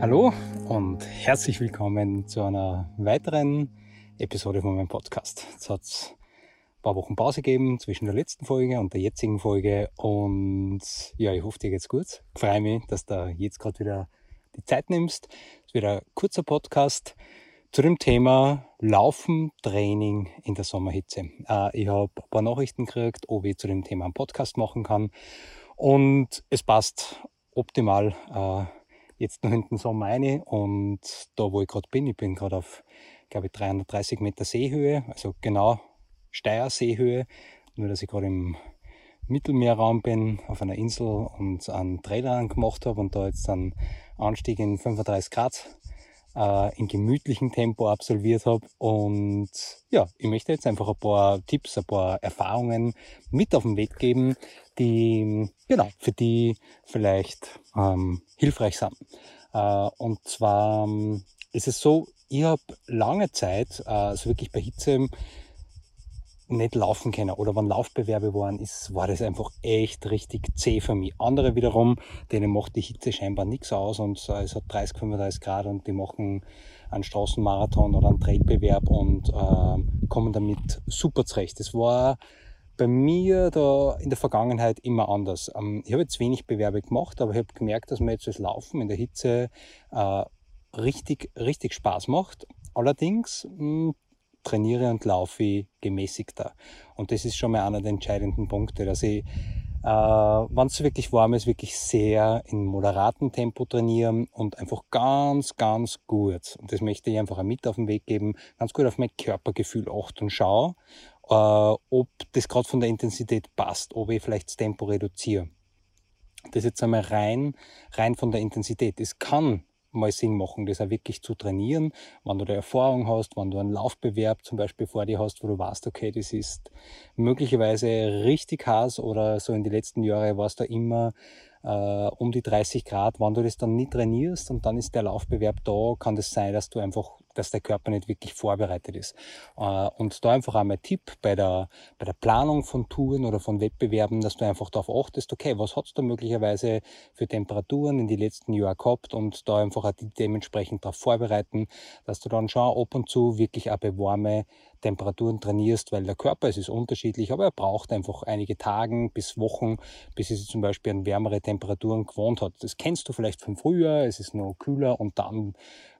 Hallo und herzlich willkommen zu einer weiteren Episode von meinem Podcast. Es hat ein paar Wochen Pause gegeben zwischen der letzten Folge und der jetzigen Folge und ja, ich hoffe dir geht's gut. Ich freue mich, dass du jetzt gerade wieder die Zeit nimmst. Es wird ein kurzer Podcast zu dem Thema Laufen, Training in der Sommerhitze. Äh, ich habe ein paar Nachrichten gekriegt, ob ich zu dem Thema einen Podcast machen kann und es passt optimal äh, jetzt noch in den Sommer rein und da, wo ich gerade bin, ich bin gerade auf, glaube ich, 330 Meter Seehöhe, also genau Steier Seehöhe, nur dass ich gerade im Mittelmeerraum bin, auf einer Insel und einen Trailer gemacht habe und da jetzt einen Anstieg in 35 Grad äh, in gemütlichem Tempo absolviert habe. Und ja, ich möchte jetzt einfach ein paar Tipps, ein paar Erfahrungen mit auf den Weg geben, die genau für die vielleicht ähm, hilfreich sind. Äh, und zwar ähm, ist es so, ich habe lange Zeit, also wirklich bei Hitze, nicht laufen können oder wenn Laufbewerbe waren, ist, war das einfach echt richtig zäh für mich. Andere wiederum, denen macht die Hitze scheinbar nichts aus und es hat 30, 35 Grad und die machen einen Straßenmarathon oder einen Trailbewerb und äh, kommen damit super zurecht. Das war bei mir da in der Vergangenheit immer anders. Ähm, ich habe jetzt wenig Bewerbe gemacht, aber ich habe gemerkt, dass mir jetzt das Laufen in der Hitze äh, richtig, richtig Spaß macht. Allerdings mh, hm, trainiere und laufe gemäßigter. Und das ist schon mal einer der entscheidenden Punkte, dass ich, äh, wenn es wirklich warm ist, wirklich sehr in moderatem Tempo trainieren und einfach ganz, ganz gut, und das möchte ich einfach mit auf den Weg geben, ganz gut auf mein Körpergefühl achten und schaue, äh, ob das gerade von der Intensität passt, ob ich vielleicht das Tempo reduziere. Das jetzt einmal rein, rein von der Intensität. Es kann mal Sinn machen, das auch wirklich zu trainieren, wenn du da Erfahrung hast, wenn du einen Laufbewerb zum Beispiel vor dir hast, wo du weißt, okay, das ist möglicherweise richtig heiß oder so in die letzten Jahre war es da immer äh, um die 30 Grad. Wenn du das dann nicht trainierst und dann ist der Laufbewerb da, kann das sein, dass du einfach dass der Körper nicht wirklich vorbereitet ist. Äh, und da einfach einmal Tipp bei der, bei der Planung von Touren oder von Wettbewerben, dass du einfach darauf achtest, okay, was hat's da möglicherweise für Temperaturen in die letzten Jahre gehabt und da einfach auch dementsprechend darauf vorbereiten, dass du dann schon ab und zu wirklich auch bei warme Temperaturen trainierst, weil der Körper, es ist unterschiedlich, aber er braucht einfach einige Tage bis Wochen, bis er sich zum Beispiel an wärmere Temperaturen gewohnt hat. Das kennst du vielleicht vom Frühjahr, es ist noch kühler und dann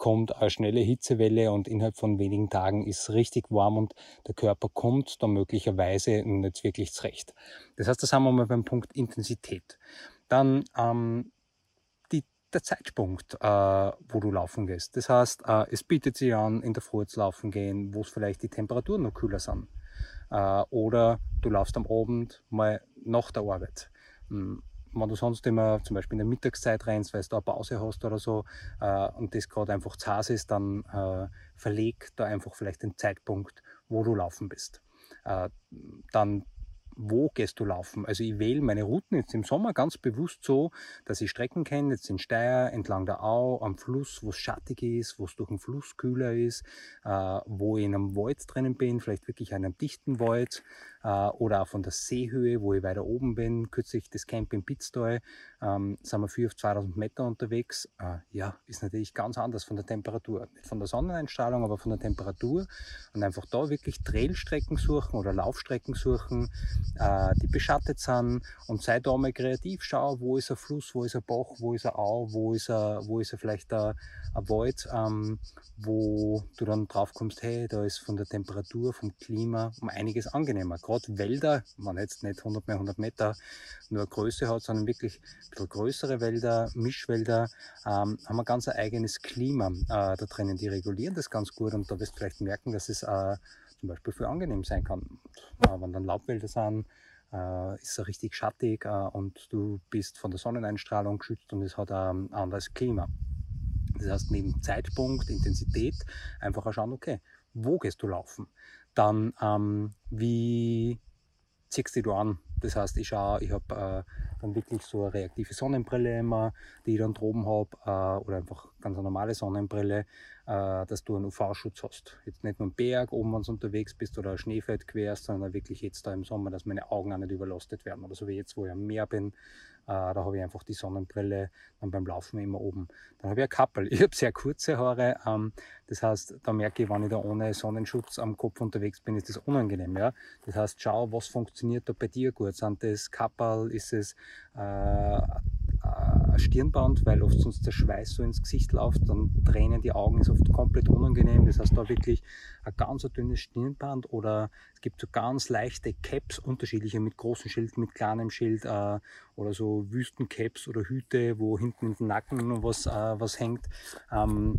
kommt eine schnelle Hitzewelle und innerhalb von wenigen Tagen ist richtig warm und der Körper kommt dann möglicherweise nicht wirklich zurecht. Das heißt, das haben wir mal beim Punkt Intensität. Dann ähm, die, der Zeitpunkt, äh, wo du laufen gehst. Das heißt, äh, es bietet sich an, in der Früh zu laufen gehen, wo es vielleicht die Temperaturen noch kühler sind. Äh, oder du laufst am Abend mal nach der Arbeit. Wenn du sonst immer zum Beispiel in der Mittagszeit rennst, weil du eine Pause hast oder so äh, und das gerade einfach zu Hause ist, dann äh, verleg da einfach vielleicht den Zeitpunkt, wo du laufen bist. Äh, dann wo gehst du laufen? Also ich wähle meine Routen jetzt im Sommer ganz bewusst so, dass ich Strecken kenne, jetzt in Steyr, entlang der Au, am Fluss, wo es schattig ist, wo es durch den Fluss kühler ist, äh, wo ich in einem Wald drinnen bin, vielleicht wirklich in einem dichten Wald, äh, oder auch von der Seehöhe, wo ich weiter oben bin. Kürzlich das Camp in Pitztal, ähm, sind wir viel auf 2000 Meter unterwegs. Äh, ja, ist natürlich ganz anders von der Temperatur. Nicht von der Sonneneinstrahlung, aber von der Temperatur. Und einfach da wirklich Trailstrecken suchen oder Laufstrecken suchen, äh, die beschattet sind und sei da mal kreativ, schau, wo ist ein Fluss, wo ist ein Bach, wo ist ein Au, wo ist er, wo ist er vielleicht ein, ein Wald, ähm, wo du dann drauf kommst, hey, da ist von der Temperatur, vom Klima um einiges angenehmer gerade Wälder, man jetzt nicht 100 mehr 100 Meter nur Größe hat, sondern wirklich ein bisschen größere Wälder, Mischwälder, ähm, haben ein ganz ein eigenes Klima äh, da drinnen. Die regulieren das ganz gut und da wirst du vielleicht merken, dass es äh, zum Beispiel viel angenehm sein kann. Äh, wenn dann Laubwälder sind, äh, ist es richtig schattig äh, und du bist von der Sonneneinstrahlung geschützt und es hat ein anderes Klima. Das heißt, neben Zeitpunkt, Intensität, einfach schauen, okay, wo gehst du laufen? Dann, ähm, wie ziehst du dich an? Das heißt, ich schaue, ich habe äh, dann wirklich so eine reaktive Sonnenbrille immer, die ich dann droben habe, äh, oder einfach ganz eine normale Sonnenbrille, äh, dass du einen UV-Schutz hast. Jetzt nicht nur am Berg, oben wenn du unterwegs bist oder ein Schneefeld querst, sondern wirklich jetzt da im Sommer, dass meine Augen auch nicht überlastet werden. Oder so wie jetzt, wo ich am Meer bin, da habe ich einfach die Sonnenbrille dann beim Laufen immer oben. Dann habe ich ein Kappel. Ich habe sehr kurze Haare, ähm, das heißt, da merke ich, wenn ich da ohne Sonnenschutz am Kopf unterwegs bin, ist das unangenehm. Ja? Das heißt, schau, was funktioniert da bei dir gut. Sind das Kappel, ist es äh, Stirnband, weil oft sonst der Schweiß so ins Gesicht läuft, dann tränen die Augen, ist oft komplett unangenehm. Das heißt, da wirklich ein ganz dünnes Stirnband oder es gibt so ganz leichte Caps, unterschiedliche mit großem Schild, mit kleinem Schild äh, oder so Wüstencaps oder Hüte, wo hinten in den Nacken noch was, äh, was hängt. Ähm,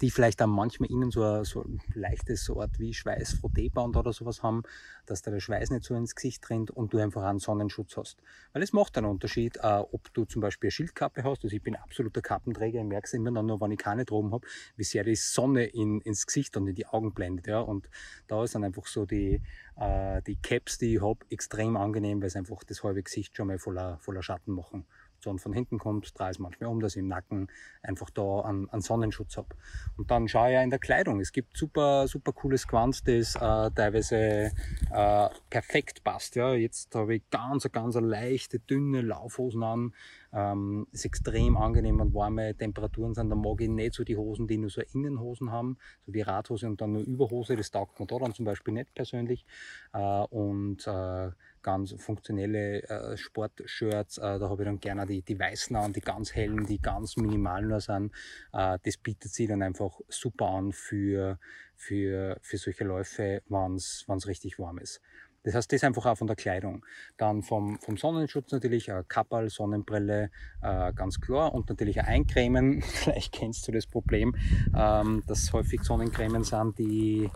die vielleicht dann manchmal innen so ein, so ein leichtes so Art wie Schweißfrotteband oder sowas haben, dass da der Schweiß nicht so ins Gesicht rennt und du einfach einen Sonnenschutz hast. Weil es macht einen Unterschied, äh, ob du zum Beispiel eine Schildkappe hast, also ich bin absoluter Kappenträger, ich merke es immer dann nur, wenn ich keine droben habe, wie sehr die Sonne in, ins Gesicht und in die Augen blendet. Ja? Und da ist dann einfach so die, äh, die Caps, die ich habe, extrem angenehm, weil es einfach das halbe Gesicht schon mal voller, voller Schatten machen. Sonne von hinten kommt, drehe es manchmal um, dass ich im Nacken einfach da einen, einen Sonnenschutz habe. Und dann schaue ich ja in der Kleidung. Es gibt super, super cooles Quant, das äh, teilweise äh, perfekt passt. Ja. Jetzt habe ich ganz, ganz leichte, dünne Laufhosen an. Ähm, ist extrem angenehm, wenn warme Temperaturen sind. Da mag ich nicht so die Hosen, die nur so Innenhosen haben, so wie Radhose und dann nur Überhose. Das taugt mir da dann zum Beispiel nicht persönlich. Äh, und äh, ganz funktionelle äh, Sportshirts. Äh, da habe ich dann gerne die, die weißen an, die ganz hellen, die ganz minimal nur sind. Äh, das bietet sich dann einfach super an für, für, für solche Läufe, wenn es richtig warm ist. Das heißt, das einfach auch von der Kleidung. Dann vom, vom Sonnenschutz natürlich, äh, Kappal, Sonnenbrille, äh, ganz klar. Und natürlich ein Eincremen. Vielleicht kennst du das Problem, ähm, dass häufig Sonnencremen sind, die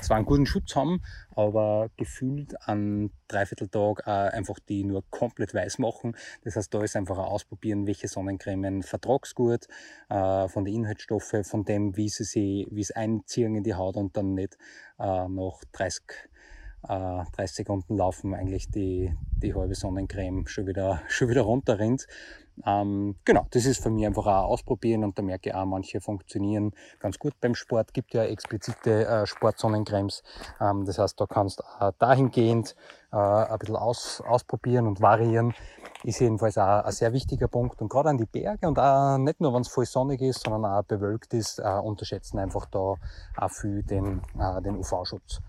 zwar einen guten Schutz haben, aber gefühlt an Dreivierteltag äh, einfach die nur komplett weiß machen. Das heißt, da ist einfach ein Ausprobieren, welche Sonnencremen vertrags gut, äh, von den Inhaltsstoffen, von dem, wie sie sie, wie es einziehen in die Haut und dann nicht äh, nach 30 30 äh, Sekunden laufen eigentlich die, die halbe Sonnencreme schon wieder, schon wieder runterrinnt. Ähm, genau, das ist für mich einfach auch ausprobieren und da merke ich auch, manche funktionieren ganz gut beim Sport. Gibt ja explizite äh, Sportsonnencremes. Ähm, das heißt, da kannst du dahingehend äh, ein bisschen aus, ausprobieren und variieren. Ist jedenfalls auch ein sehr wichtiger Punkt. Und gerade an die Berge und auch nicht nur, wenn es voll sonnig ist, sondern auch bewölkt ist, äh, unterschätzen einfach da auch viel den, äh, den UV-Schutz.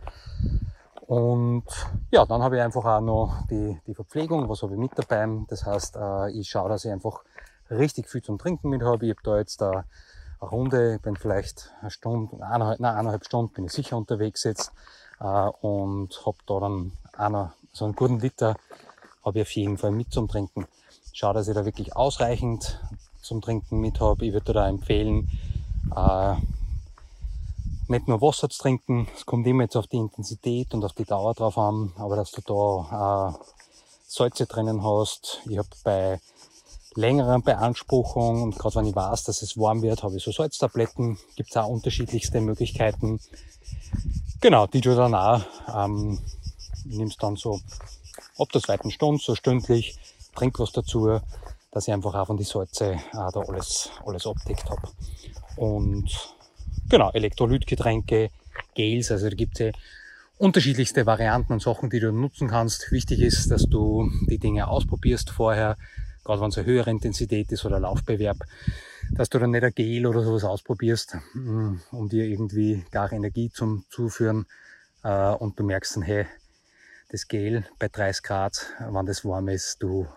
Und ja, dann habe ich einfach auch noch die, die Verpflegung, was habe ich mit dabei. Das heißt, äh, ich schaue, dass ich einfach richtig viel zum Trinken mit habe. Ich habe da jetzt eine Runde, ich bin vielleicht eine Stunde, eineinhalb, nein, eineinhalb Stunden bin ich sicher unterwegs jetzt äh, und habe da dann einer, so einen guten Liter habe ich auf jeden Fall mit zum Trinken. Schau, dass ich da wirklich ausreichend zum Trinken mit habe. Ich würde da empfehlen, äh, nicht nur Wasser zu trinken, es kommt immer jetzt auf die Intensität und auf die Dauer drauf an, aber dass du da äh, Salze drinnen hast. Ich habe bei längeren Beanspruchungen und gerade wenn ich weiß, dass es warm wird, habe ich so Salztabletten. Gibt es auch unterschiedlichste Möglichkeiten. Genau, die du dann auch ähm, nimmst dann so ab der zweiten Stunde, so stündlich, trink was dazu, dass ich einfach auch von die Salze äh, da alles, alles abdeckt habe. Und genau, Elektrolytgetränke, Gels, also da gibt es ja unterschiedlichste Varianten und Sachen, die du nutzen kannst. Wichtig ist, dass du die Dinge ausprobierst vorher, gerade wenn es eine höhere Intensität ist oder Laufbewerb, dass du dann nicht ein Gel oder sowas ausprobierst, mm, um dir irgendwie gar Energie zum Zuführen äh, und du merkst dann, hey, das Gel bei 30 Grad, wenn das warm ist, du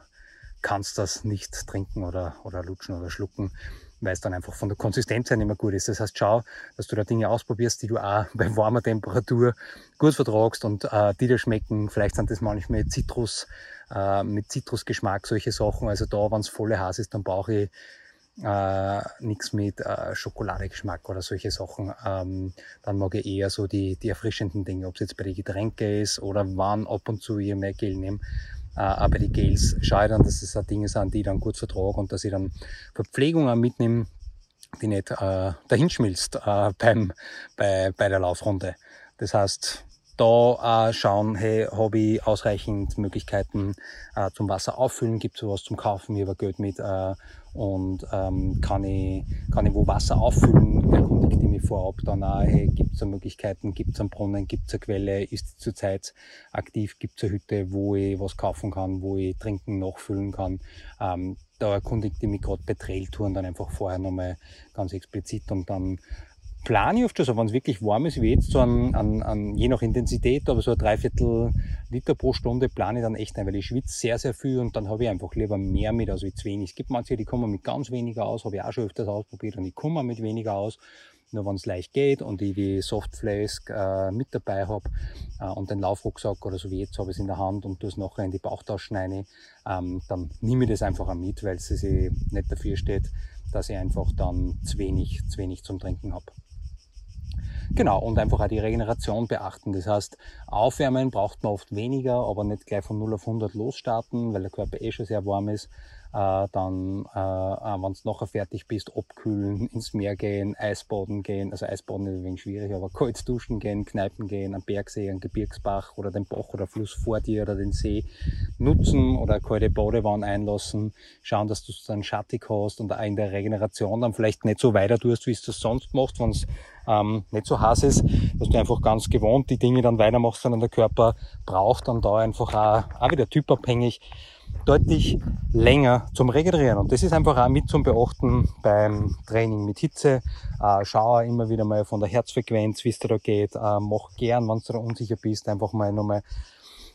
kannst das nicht trinken oder, oder lutschen oder schlucken weil es dann einfach von der Konsistenz her nicht mehr gut ist. Das heißt, schau, dass du da Dinge ausprobierst, die du auch bei warmer Temperatur gut vertragst und äh, die dir schmecken. Vielleicht sind das manchmal Zitrus, äh, mit Zitrusgeschmack, solche Sachen. Also da, wenn es volle Hass ist, dann brauche ich äh, nichts mit äh, Schokoladegeschmack oder solche Sachen. Ähm, dann mag ich eher so die, die erfrischenden Dinge, ob es jetzt bei den Getränken ist oder wann ab und zu ich mehr Gel nehme. Äh, aber die Gels dann, dass das Dinge sind, die ich dann gut vertrage und dass ich dann Verpflegung auch mitnehme, die nicht äh, dahinschmilzt äh, beim, bei, bei der Laufrunde. Das heißt, da äh, schauen, hey, habe ich ausreichend Möglichkeiten äh, zum Wasser auffüllen, gibt es sowas zum Kaufen, ich habe Geld mit äh, und ähm, kann, ich, kann ich wo Wasser auffüllen, erkundigt ich mich vorab dann auch, hey, gibt es Möglichkeiten, gibt es einen Brunnen, gibt es eine Quelle, ist die zurzeit aktiv, gibt es eine Hütte, wo ich was kaufen kann, wo ich trinken, nachfüllen kann. Ähm, da erkundigt ich mich gerade bei Trailtouren dann einfach vorher nochmal ganz explizit und dann plane ich oft schon so, wenn es wirklich warm ist, wie jetzt, so an, an, an, je nach Intensität, aber so ein Dreiviertel Liter pro Stunde plane ich dann echt ein, weil ich schwitze sehr, sehr viel und dann habe ich einfach lieber mehr mit als wie zu wenig. Es gibt manche, die kommen mit ganz weniger aus, habe ich auch schon öfters ausprobiert und ich komme mit weniger aus. Nur wenn es leicht geht und ich die Softflask äh, mit dabei habe äh, und den Laufrucksack oder so wie jetzt habe ich es in der Hand und tue es nachher in die Bauchtaschen rein, ähm, dann nehme ich das einfach auch mit, weil es nicht dafür steht, dass ich einfach dann zu wenig, zu wenig zum Trinken habe. Genau, und einfach auch die Regeneration beachten. Das heißt, aufwärmen braucht man oft weniger, aber nicht gleich von 0 auf 100 losstarten, weil der Körper eh schon sehr warm ist äh, dann, äh, wenn du nachher fertig bist, abkühlen, ins Meer gehen, Eisbaden gehen. Also Eisbaden ist ein wenig schwierig, aber kalt duschen gehen, Kneipen gehen, am Bergsee, am Gebirgsbach oder den Bach oder Fluss vor dir oder den See nutzen oder kalte Badewanne einlassen. Schauen, dass du es dann schattig hast und auch in der Regeneration dann vielleicht nicht so weiter tust, wie es das sonst machst, wenn es ähm, nicht so heiß ist, dass du einfach ganz gewohnt die Dinge dann weitermachst, sondern der Körper braucht dann da einfach auch, auch wieder typabhängig deutlich länger zum Regenerieren. Und das ist einfach auch mit zum Beachten beim Training mit Hitze. Äh, schau immer wieder mal von der Herzfrequenz, wie es dir da geht. Äh, mach gern, wenn du da unsicher bist, einfach mal nochmal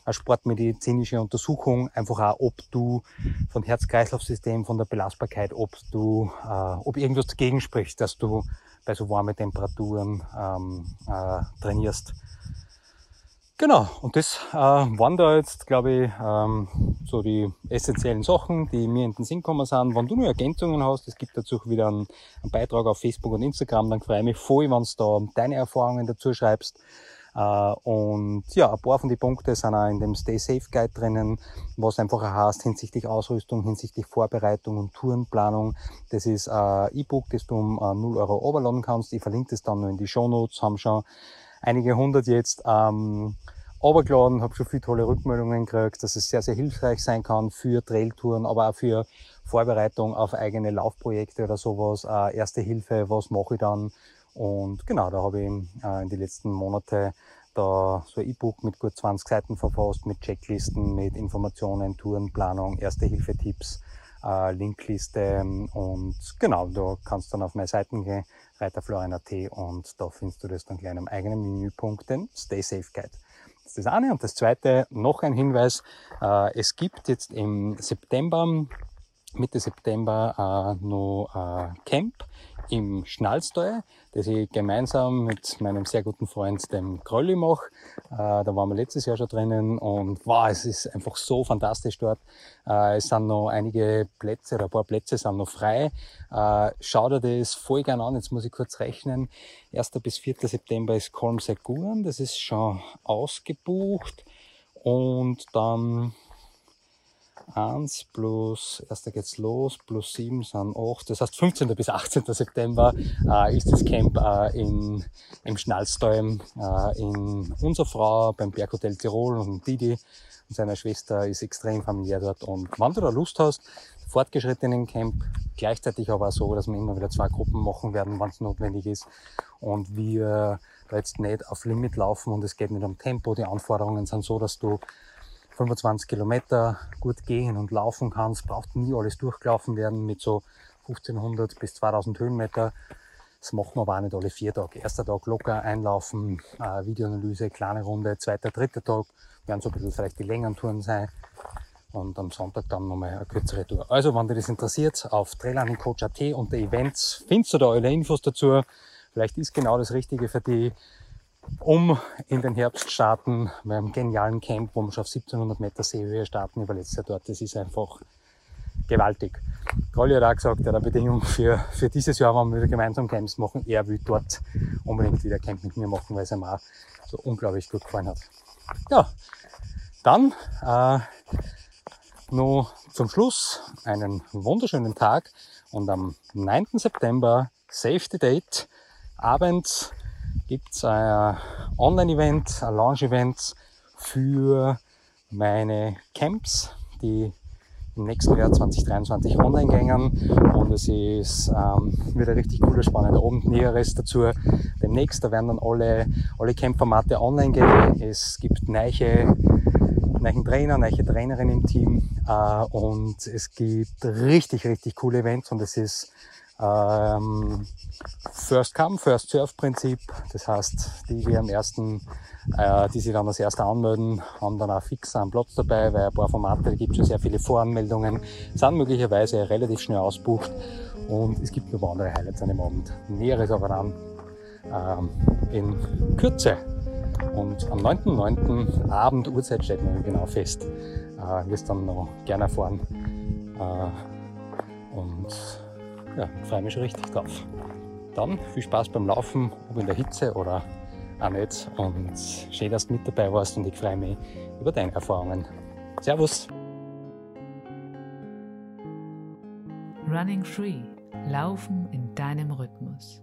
eine sportmedizinische Untersuchung, einfach auch, ob du vom Herz-Kreislauf-System, von der Belastbarkeit, ob du, äh, ob irgendwas dagegen spricht, dass du bei so warmen Temperaturen ähm, äh, trainierst. Genau, und das äh, waren da jetzt, glaube ich, ähm, so die essentiellen Sachen, die mir in den Sinn gekommen sind. Wenn du nur Ergänzungen hast, es gibt dazu wieder einen, einen, Beitrag auf Facebook und Instagram, dann freue ich mich voll, wenn du da deine Erfahrungen dazu schreibst. Uh, und ja, ein paar von den Punkten sind auch in dem Stay Safe Guide drinnen, was einfach heißt hinsichtlich Ausrüstung, hinsichtlich Vorbereitung und Tourenplanung. Das ist ein E-Book, das du um uh, äh, 0 Euro overladen kannst. Ich verlinke das dann noch in die Show Notes, haben schon einige hundert jetzt ähm, runtergeladen, habe schon viele tolle Rückmeldungen gekriegt, dass es sehr, sehr hilfreich sein kann für Trailtouren, aber auch für Vorbereitung auf eigene Laufprojekte oder sowas. Äh, Erste Hilfe, was mache ich dann? Und genau, da habe ich äh, in den letzten Monaten da so ein E-Book mit gut 20 Seiten verfasst, mit Checklisten, mit Informationen, Tourenplanung, Erste-Hilfe-Tipps, äh, Linkliste und genau, da kannst du dann auf meine Seiten gehen, reiterflorian.at und da findest du das dann gleich am eigenen Menüpunkt, den Stay Safe Guide. Das ist das eine. Und das zweite, noch ein Hinweis. Äh, es gibt jetzt im September, Mitte September, noch Camp im Schnalztal, das ich gemeinsam mit meinem sehr guten Freund, dem Krolli mache. Äh, da waren wir letztes Jahr schon drinnen und wow, es ist einfach so fantastisch dort. Äh, es sind noch einige Plätze oder ein paar Plätze sind noch frei. Äh, schau dir das voll gern an. Jetzt muss ich kurz rechnen. 1. bis 4. September ist Kolmseguren, das ist schon ausgebucht. Und dann 1 plus, erster geht's los, plus 7 sind 8, das heißt 15. bis 18. September äh, ist das Camp äh, in, im Schnalztal äh, in unserer Frau beim Berghotel Tirol und Didi und seiner Schwester ist extrem familiär dort und wenn du da Lust hast, fortgeschrittenen Camp, gleichzeitig aber auch so, dass wir immer wieder zwei Gruppen machen werden, wenn es notwendig ist und wir da jetzt nicht auf Limit laufen und es geht nicht um Tempo, die Anforderungen sind so, dass du 25 Kilometer gut gehen und laufen kannst, braucht nie alles durchgelaufen werden mit so 1500 bis 2000 Höhenmeter. Das machen wir aber auch nicht alle vier Tage. Erster Tag locker einlaufen, äh, Videoanalyse, kleine Runde. Zweiter, dritter Tag werden so ein bisschen vielleicht die längeren Touren sein. Und am Sonntag dann nochmal eine kürzere Tour. Also, wenn dich das interessiert, auf Trailrunningcoach.at unter Events findest du da alle Infos dazu. Vielleicht ist genau das Richtige für dich um in den Herbst starten, beim genialen Camp, wo wir schon auf 1700 Meter Seehöhe starten. Ich war letztes Jahr dort. Das ist einfach gewaltig. Rolli hat auch gesagt, er hat eine Bedingung für, für dieses Jahr, wenn wir gemeinsam Camps machen, er will dort unbedingt wieder Camp mit mir machen, weil es ihm auch so unglaublich gut gefallen hat. Ja, dann äh, nur zum Schluss einen wunderschönen Tag und am 9. September Safety Date abends gibt's ein Online-Event, ein Launch-Event für meine Camps, die im nächsten Jahr 2023 online gängen und es ist ähm, wieder richtig cooler, spannender Abend. Näheres dazu demnächst, da werden dann alle, alle Camp-Formate online gehen. Es gibt neue, neuen Trainer, neue Trainerin im Team äh, und es gibt richtig, richtig coole Events und es ist ähm, First Come, First Serve Prinzip. Das heißt, die, die am ersten, äh, die sich dann als Erster anmelden, haben dann auch fix einen Platz dabei, weil ein paar Formate, da gibt schon sehr viele Voranmeldungen, sind möglicherweise relativ schnell ausbucht und es gibt noch andere Highlights an dem Abend. Näheres aber dann ähm, in Kürze. Und am 9.9. Abend, Uhrzeit steht noch genau fest, äh, wirst dann noch gerne erfahren. Äh, und ja, freue mich schon richtig drauf. Dann viel Spaß beim Laufen, ob in der Hitze oder auch nicht. Und schön, dass du mit dabei warst und ich freue mich über deine Erfahrungen. Servus! Running Free. Laufen in deinem Rhythmus.